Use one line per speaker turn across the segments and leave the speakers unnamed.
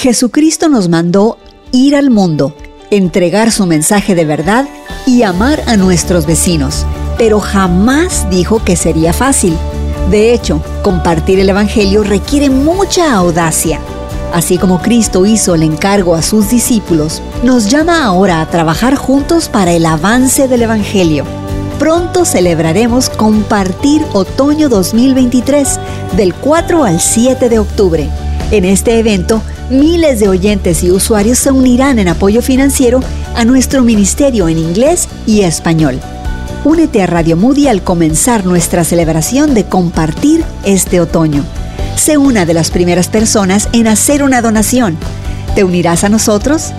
Jesucristo nos mandó ir al mundo, entregar su mensaje de verdad y amar a nuestros vecinos, pero jamás dijo que sería fácil. De hecho, compartir el Evangelio requiere mucha audacia. Así como Cristo hizo el encargo a sus discípulos, nos llama ahora a trabajar juntos para el avance del Evangelio. Pronto celebraremos Compartir Otoño 2023 del 4 al 7 de octubre. En este evento, miles de oyentes y usuarios se unirán en apoyo financiero a nuestro ministerio en inglés y español. Únete a Radio Moody al comenzar nuestra celebración de compartir este otoño. Sé una de las primeras personas en hacer una donación. ¿Te unirás a nosotros?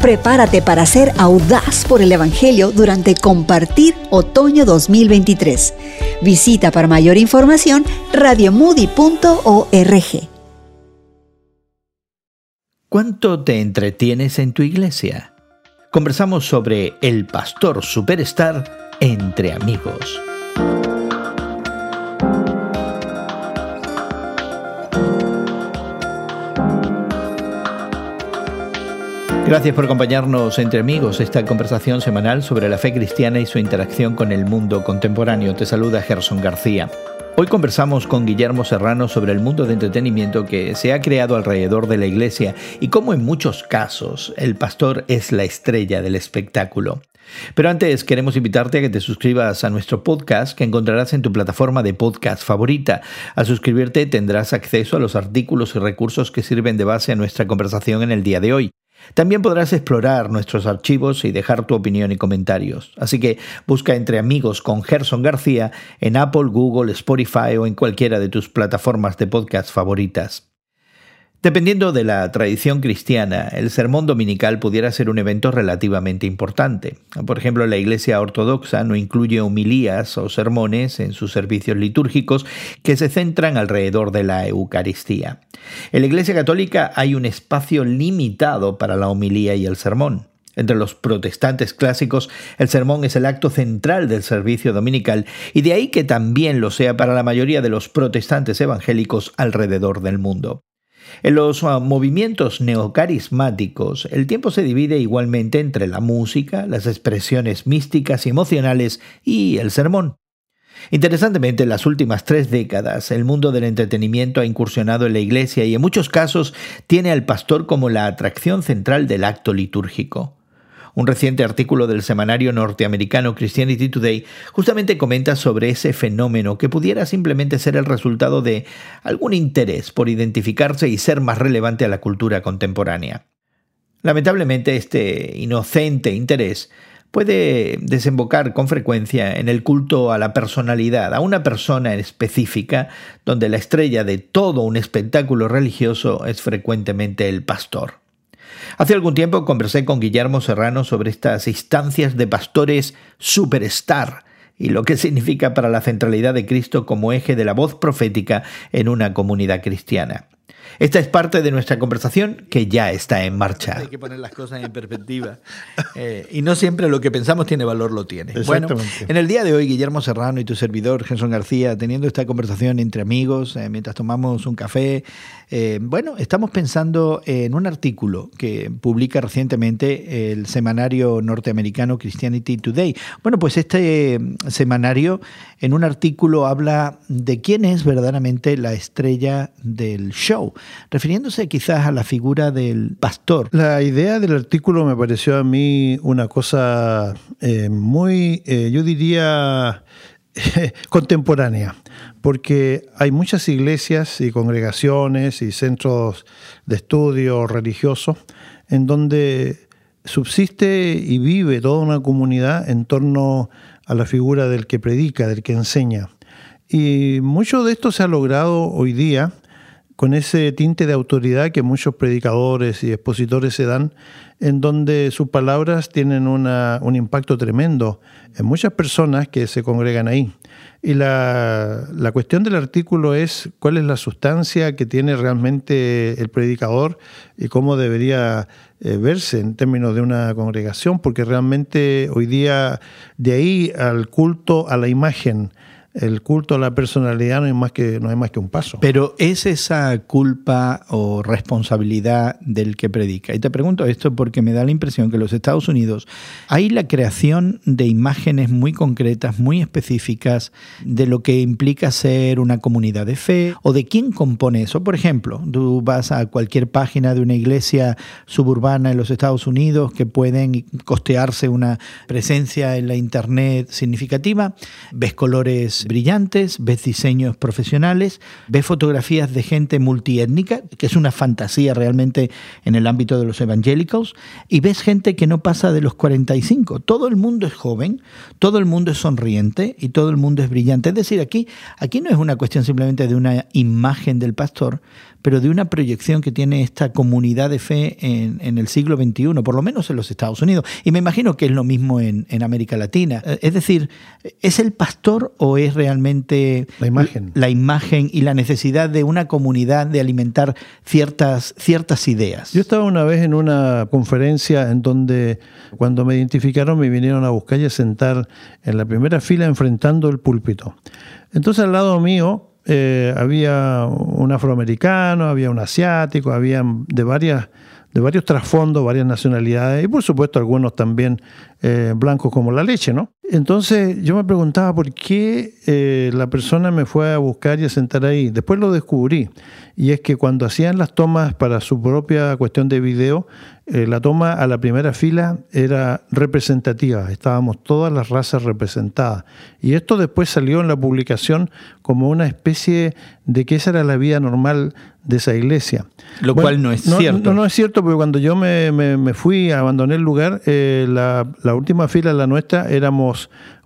Prepárate para ser audaz por el Evangelio durante Compartir Otoño 2023. Visita para mayor información radiomoody.org.
¿Cuánto te entretienes en tu iglesia? Conversamos sobre el pastor superstar entre amigos. Gracias por acompañarnos entre amigos esta conversación semanal sobre la fe cristiana y su interacción con el mundo contemporáneo. Te saluda Gerson García. Hoy conversamos con Guillermo Serrano sobre el mundo de entretenimiento que se ha creado alrededor de la iglesia y cómo en muchos casos el pastor es la estrella del espectáculo. Pero antes queremos invitarte a que te suscribas a nuestro podcast que encontrarás en tu plataforma de podcast favorita. Al suscribirte tendrás acceso a los artículos y recursos que sirven de base a nuestra conversación en el día de hoy. También podrás explorar nuestros archivos y dejar tu opinión y comentarios. Así que busca entre amigos con Gerson García en Apple, Google, Spotify o en cualquiera de tus plataformas de podcast favoritas. Dependiendo de la tradición cristiana, el sermón dominical pudiera ser un evento relativamente importante. Por ejemplo, la Iglesia Ortodoxa no incluye homilías o sermones en sus servicios litúrgicos que se centran alrededor de la Eucaristía. En la Iglesia Católica hay un espacio limitado para la homilía y el sermón. Entre los protestantes clásicos, el sermón es el acto central del servicio dominical y de ahí que también lo sea para la mayoría de los protestantes evangélicos alrededor del mundo. En los ah, movimientos neocarismáticos, el tiempo se divide igualmente entre la música, las expresiones místicas y emocionales y el sermón. Interesantemente, en las últimas tres décadas, el mundo del entretenimiento ha incursionado en la iglesia y en muchos casos tiene al pastor como la atracción central del acto litúrgico. Un reciente artículo del semanario norteamericano Christianity Today justamente comenta sobre ese fenómeno que pudiera simplemente ser el resultado de algún interés por identificarse y ser más relevante a la cultura contemporánea. Lamentablemente este inocente interés puede desembocar con frecuencia en el culto a la personalidad, a una persona específica, donde la estrella de todo un espectáculo religioso es frecuentemente el pastor. Hace algún tiempo conversé con Guillermo Serrano sobre estas instancias de pastores superstar y lo que significa para la centralidad de Cristo como eje de la voz profética en una comunidad cristiana. Esta es parte de nuestra conversación que ya está en marcha.
Hay que poner las cosas en perspectiva. Eh, y no siempre lo que pensamos tiene valor, lo tiene. Bueno, en el día de hoy, Guillermo Serrano y tu servidor, Gerson García, teniendo esta conversación entre amigos, eh, mientras tomamos un café, eh, bueno, estamos pensando en un artículo que publica recientemente el semanario norteamericano Christianity Today. Bueno, pues este semanario en un artículo habla de quién es verdaderamente la estrella del show refiriéndose quizás a la figura del pastor.
La idea del artículo me pareció a mí una cosa eh, muy, eh, yo diría, contemporánea, porque hay muchas iglesias y congregaciones y centros de estudio religiosos en donde subsiste y vive toda una comunidad en torno a la figura del que predica, del que enseña. Y mucho de esto se ha logrado hoy día con ese tinte de autoridad que muchos predicadores y expositores se dan, en donde sus palabras tienen un impacto tremendo en muchas personas que se congregan ahí. Y la, cuestión del artículo es cuál es la sustancia que tiene realmente el predicador y cómo debería eh, verse en términos de una congregación, porque realmente hoy día de ahí al culto, a la imagen, el culto a la personalidad no es más que, no es más que un paso.
Pero es esa culpa o responsabilidad del que predica. Y te pregunto esto porque me da la impresión que en los Estados Unidos hay la creación de imágenes muy concretas, muy específicas de lo que implica ser una comunidad de fe o de quién compone eso. Por ejemplo, tú vas a cualquier página de una iglesia suburbana en los Estados Unidos que pueden costearse una presencia en la internet significativa, ves colores brillantes, ves diseños profesionales, ves fotografías de gente multiétnica, que es una fantasía realmente en el ámbito de los evangélicos, y ves gente que no pasa de los 45. Todo el mundo es joven, todo el mundo es sonriente y todo el mundo es brillante. Es decir, aquí, aquí no es una cuestión simplemente de una imagen del pastor, pero de una proyección que tiene esta comunidad de fe en, el siglo XXI, por lo menos en los Estados Unidos. Y me imagino que es lo mismo en, América Latina. Es decir, ¿es el pastor o es realmente
la imagen.
la imagen y la necesidad de una comunidad de alimentar ciertas, ciertas ideas?
Yo estaba una vez en una conferencia en donde cuando me identificaron me vinieron a buscar y a sentar en la primera fila enfrentando el púlpito. Entonces al lado mío eh, había un afroamericano, había un asiático, había de varias de varios trasfondos, varias nacionalidades y por supuesto algunos también eh, blancos como la leche, ¿no? Entonces yo me preguntaba por qué eh, la persona me fue a buscar y a sentar ahí. Después lo descubrí y es que cuando hacían las tomas para su propia cuestión de video, eh, la toma a la primera fila era representativa, estábamos todas las razas representadas. Y esto después salió en la publicación como una especie de que esa era la vida normal de esa iglesia.
Lo cual no es cierto.
No, no, es cierto, porque cuando yo me, me, fui, abandoné el lugar, eh, la, la, última fila, la nuestra, éramos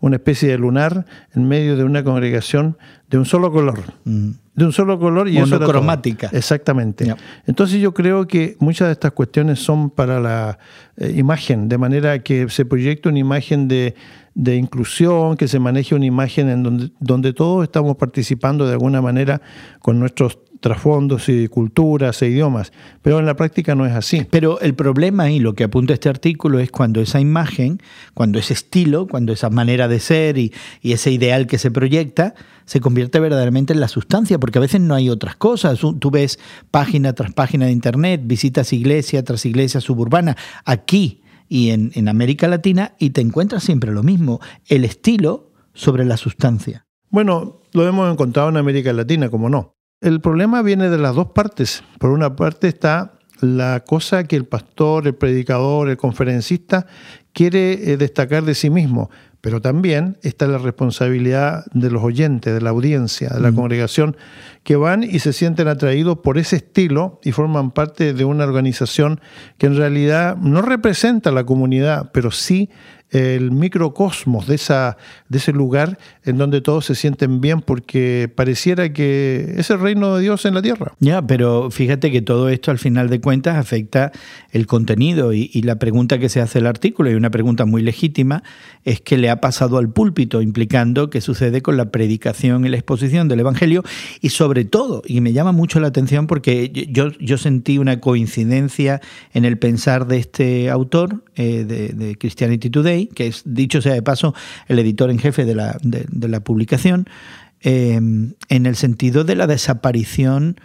una especie de lunar en medio de una congregación de un solo color. Mm de un solo color y
eso cromática.
Exactamente. Entonces yo creo que muchas de estas cuestiones son para la eh, imagen, de manera que se proyecte una imagen de, de inclusión, que se maneje una imagen en donde, donde todos estamos participando de alguna manera con nuestros trasfondos y culturas e idiomas, pero en la práctica no es así.
Pero el problema y lo que apunta este artículo es cuando esa imagen, cuando ese estilo, cuando esa manera de ser y, y ese ideal que se proyecta, se convierte verdaderamente en la sustancia, porque a veces no hay otras cosas. Tú ves página tras página de Internet, visitas iglesia tras iglesia suburbana, aquí y en, en América Latina, y te encuentras siempre lo mismo, el estilo sobre la sustancia.
Bueno, lo hemos encontrado en América Latina, como no. El problema viene de las dos partes. Por una parte está la cosa que el pastor, el predicador, el conferencista quiere eh, destacar de sí mismo, pero también está la responsabilidad de los oyentes, de la audiencia, de la congregación, que van y se sienten atraídos por ese estilo y forman parte de una organización que en realidad no representa a la comunidad, pero sí el microcosmos de, esa, de ese lugar en donde todos se sienten bien porque pareciera que es el reino de Dios en la tierra.
Ya, pero fíjate que todo esto al final de cuentas afecta el contenido y, y la pregunta que se hace el artículo, y una pregunta muy legítima, es que le ha pasado al púlpito, implicando qué sucede con la predicación y la exposición del Evangelio y sobre todo, y me llama mucho la atención porque yo, yo sentí una coincidencia en el pensar de este autor eh, de, de Christianity Today, que es, dicho sea de paso, el editor en jefe de la, de, la publicación, eh, en el sentido de la desaparición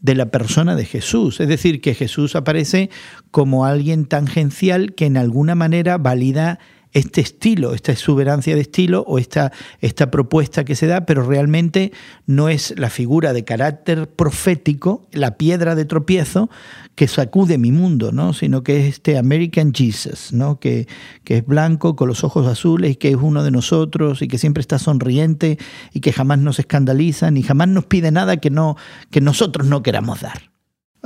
de la persona de Jesús. Es decir, que Jesús aparece como alguien tangencial que en alguna manera valida este estilo, esta exuberancia de estilo o esta, esta propuesta que se da, pero realmente no es la figura de carácter profético, la piedra de tropiezo que sacude mi mundo, ¿no? sino que es este American Jesus, ¿no? que, que es blanco, con los ojos azules, y que es uno de nosotros y que siempre está sonriente y que jamás nos escandaliza ni jamás nos pide nada que, no, que nosotros no queramos dar.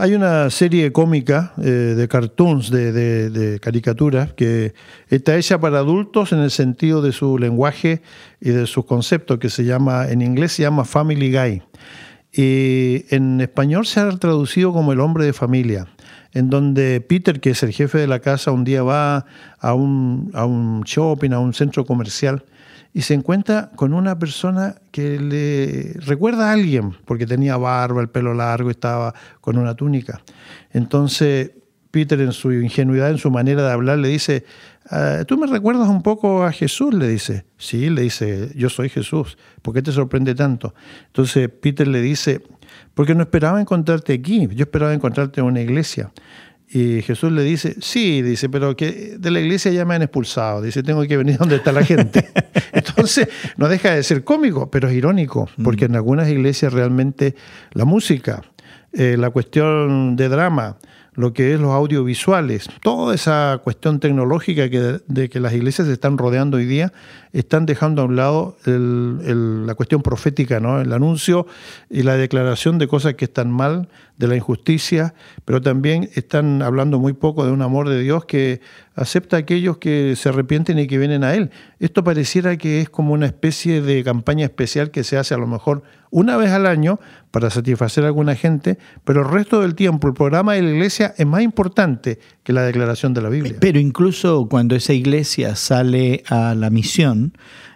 Hay una serie cómica eh, de cartoons, de, caricaturas, que está hecha para adultos en el sentido de su lenguaje y de sus conceptos, que se llama, en inglés se llama Family Guy. Y en español se ha traducido como El hombre de familia, en donde Peter, que es el jefe de la casa, un día va a un, a un shopping, a un centro comercial, y se encuentra con una persona que le recuerda a alguien, porque tenía barba, el pelo largo, estaba con una túnica. Entonces Peter en su ingenuidad, en su manera de hablar, le dice, ah, ¿tú me recuerdas un poco a Jesús? Le dice, sí, le dice, yo soy Jesús, ¿por qué te sorprende tanto? Entonces Peter le dice, porque no esperaba encontrarte aquí, yo esperaba encontrarte en una iglesia. Y Jesús le dice, sí, dice, pero que de la iglesia ya me han expulsado. Dice, tengo que venir donde está la gente. Entonces, no deja de ser cómico, pero es irónico, porque en algunas iglesias realmente la música, eh, la cuestión de drama, lo que es los audiovisuales, toda esa cuestión tecnológica que, de que las iglesias están rodeando hoy día, están dejando a un lado la cuestión profética, ¿no? el anuncio y la declaración de cosas que están mal, de la injusticia, pero también están hablando muy poco de un amor de Dios que acepta a aquellos que se arrepienten y que vienen a Él. Esto pareciera que es como una especie de campaña especial que se hace a lo mejor una vez al año para satisfacer a alguna gente, pero el resto del tiempo el programa de la iglesia es más importante que la declaración de la Biblia.
Pero incluso cuando esa iglesia sale a la misión,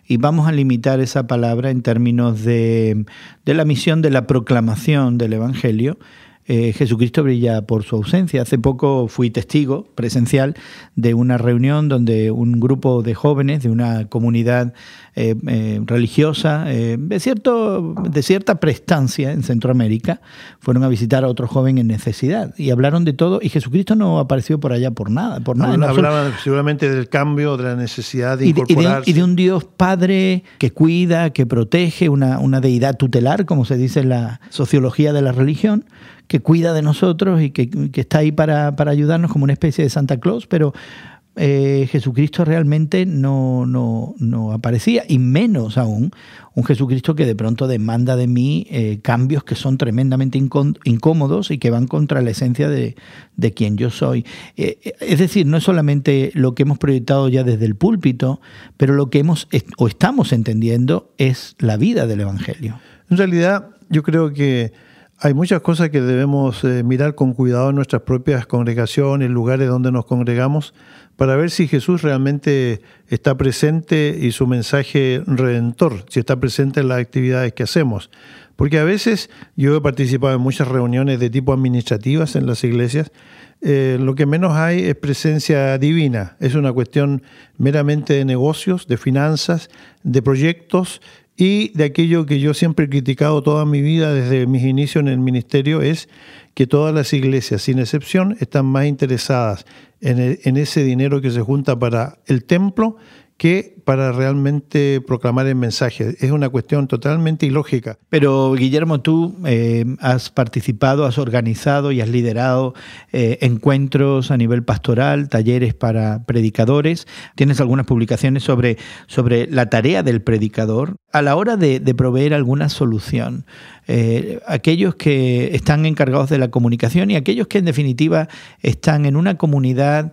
y vamos a limitar esa palabra en términos de, de la misión de la proclamación del Evangelio, eh, Jesucristo brilla por su ausencia. Hace poco fui testigo presencial de una reunión donde un grupo de jóvenes de una comunidad eh, eh, religiosa de, cierto, de cierta prestancia en Centroamérica fueron a visitar a otro joven en necesidad y hablaron de todo y Jesucristo no apareció por allá por nada. Por nada
no, hablaban seguramente del cambio, de la necesidad de incorporarse.
Y de, un Dios Padre que cuida, que protege, una, una deidad tutelar, como se dice en la sociología de la religión, que cuida de nosotros y que, está ahí para, ayudarnos como una especie de Santa Claus, pero eh, Jesucristo realmente no, no, aparecía, y menos aún un Jesucristo que de pronto demanda de mí eh, cambios que son tremendamente incómodos y que van contra la esencia de, quien yo soy. Eh, es decir, no es solamente lo que hemos proyectado ya desde el púlpito, pero lo que hemos o estamos entendiendo es la vida del Evangelio.
En realidad, yo creo que hay muchas cosas que debemos eh, mirar con cuidado en nuestras propias congregaciones, lugares donde nos congregamos, para ver si Jesús realmente está presente y su mensaje redentor, si está presente en las actividades que hacemos. Porque a veces yo he participado en muchas reuniones de tipo administrativas en las iglesias, eh, lo que menos hay es presencia divina, es una cuestión meramente de negocios, de finanzas, de proyectos y de aquello que yo siempre he criticado toda mi vida desde mis inicios en el ministerio es que todas las iglesias, sin excepción, están más interesadas en, en ese dinero que se junta para el templo que para realmente proclamar el mensaje. Es una cuestión totalmente ilógica.
Pero Guillermo, tú eh, has participado, has organizado y has liderado eh, encuentros a nivel pastoral, talleres para predicadores. Tienes algunas publicaciones sobre, sobre la tarea del predicador a la hora de, proveer alguna solución. Eh, aquellos que están encargados de la comunicación y aquellos que en definitiva están en una comunidad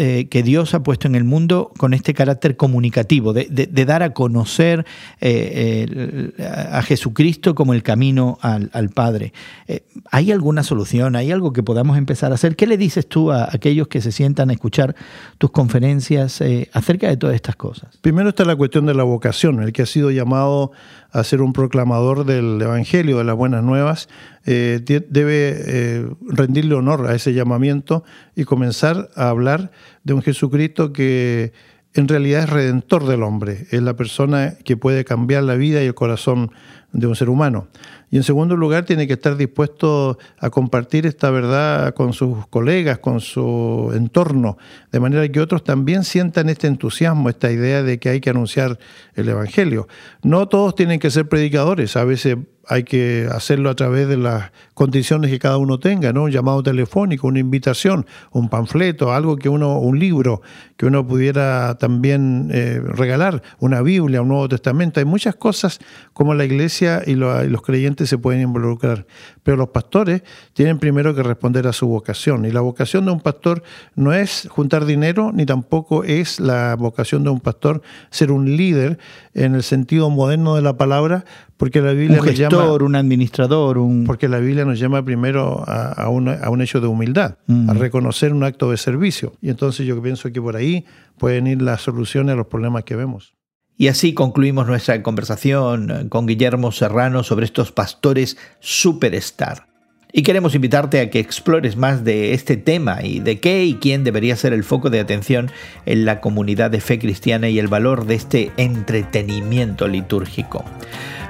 eh, que Dios ha puesto en el mundo con este carácter comunicativo, de, dar a conocer eh, a Jesucristo como el camino al, Padre. Eh, ¿Hay alguna solución? ¿Hay algo que podamos empezar a hacer? ¿Qué le dices tú a aquellos que se sientan a escuchar tus conferencias acerca de todas estas cosas?
Primero está la cuestión de la vocación, el que ha sido llamado a ser un proclamador del Evangelio, de las buenas nuevas, eh, debe eh, rendirle honor a ese llamamiento y comenzar a hablar de un Jesucristo que en realidad es redentor del hombre, es la persona que puede cambiar la vida y el corazón de un ser humano. Y en segundo lugar, tiene que estar dispuesto a compartir esta verdad con sus colegas, con su entorno, de manera que otros también sientan este entusiasmo, esta idea de que hay que anunciar el Evangelio. No todos tienen que ser predicadores, a veces hay que hacerlo a través de las condiciones que cada uno tenga, ¿no? Un llamado telefónico, una invitación, un panfleto, algo que uno, un libro que uno pudiera también eh, regalar, una Biblia, un Nuevo Testamento. Hay muchas cosas como la iglesia y los creyentes se pueden involucrar. Pero los pastores tienen primero que responder a su vocación. Y la vocación de un pastor no es juntar dinero, ni tampoco es la vocación de un pastor ser un líder en el sentido moderno de la palabra, porque la Biblia
un gestor, un administrador, un...
Porque la Biblia nos llama primero a, un, hecho de humildad, a mm. reconocer un acto de servicio. Y entonces yo pienso que por ahí pueden ir las soluciones a los problemas que vemos.
Y así concluimos nuestra conversación con Guillermo Serrano sobre estos pastores superstar. Y queremos invitarte a que explores más de este tema y de qué y quién debería ser el foco de atención en la comunidad de fe cristiana y el valor de este entretenimiento litúrgico.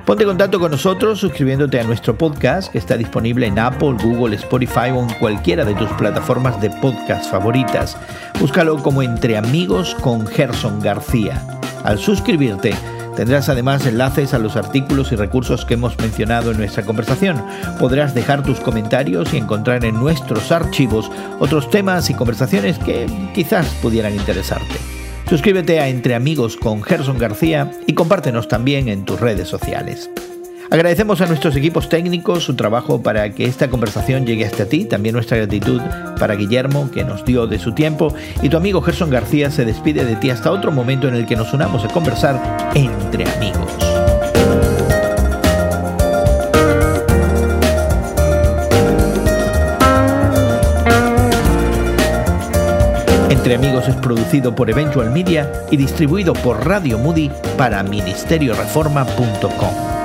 Ponte en contacto con nosotros suscribiéndote a nuestro podcast que está disponible en Apple, Google, Spotify o en cualquiera de tus plataformas de podcast favoritas. Búscalo como Entre Amigos con Gerson García. Al suscribirte, Tendrás además enlaces a los artículos y recursos que hemos mencionado en nuestra conversación. Podrás dejar tus comentarios y encontrar en nuestros archivos otros temas y conversaciones que quizás pudieran interesarte. Suscríbete a Entre Amigos con Gerson García y compártenos también en tus redes sociales. Agradecemos a nuestros equipos técnicos su trabajo para que esta conversación llegue hasta ti, también nuestra gratitud para Guillermo que nos dio de su tiempo y tu amigo Gerson García se despide de ti hasta otro momento en el que nos unamos a conversar entre amigos. Entre Amigos es producido por Eventual Media y distribuido por Radio Moody para ministerioreforma.com.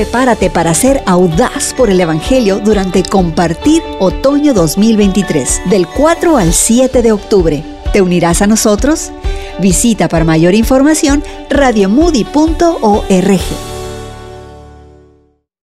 Prepárate para ser audaz por el Evangelio durante Compartir Otoño 2023, del 4 al 7 de octubre. ¿Te unirás a nosotros? Visita para mayor información radiomoody.org.